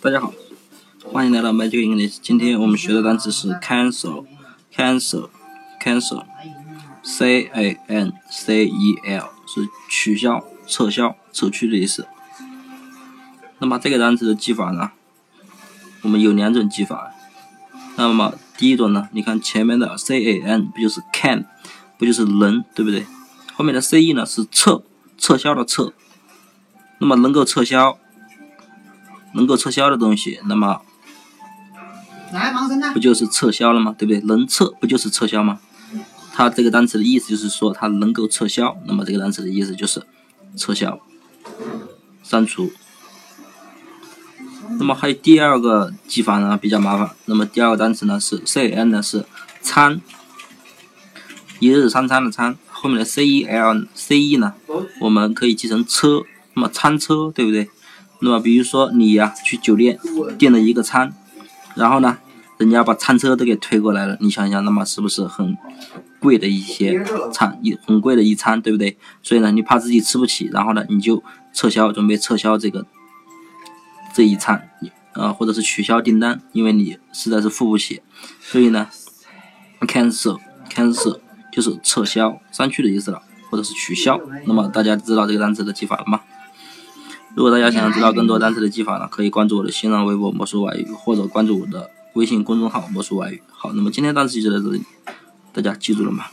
大家好，欢迎来到 Magic English。今天我们学的单词是 cancel，cancel，cancel，c a n c e l 是取消、撤销、撤去的意思。那么这个单词的记法呢，我们有两种记法。那么第一种呢，你看前面的 c a n 不就是 can，不就是能，对不对？后面的 c e 呢是撤，撤销的撤。那么能够撤销。能够撤销的东西，那么不就是撤销了吗？对不对？能撤不就是撤销吗？它这个单词的意思就是说它能够撤销，那么这个单词的意思就是撤销、删除。那么还有第二个记法呢，比较麻烦。那么第二个单词呢是 c n 呢是餐，一日三餐的餐，后面的 c e l c e 呢，我们可以记成车，那么餐车，对不对？那么，比如说你呀去酒店订了一个餐，然后呢，人家把餐车都给推过来了，你想想，那么是不是很贵的一些餐，一很贵的一餐，对不对？所以呢，你怕自己吃不起，然后呢，你就撤销，准备撤销这个这一餐，啊，或者是取消订单，因为你实在是付不起。所以呢，cancel，cancel 就是撤销、删去的意思了，或者是取消。那么大家知道这个单词的记法了吗？如果大家想要知道更多单词的记法呢，可以关注我的新浪微博“魔术外语”或者关注我的微信公众号“魔术外语”。好，那么今天单词就到这里，大家记住了吗？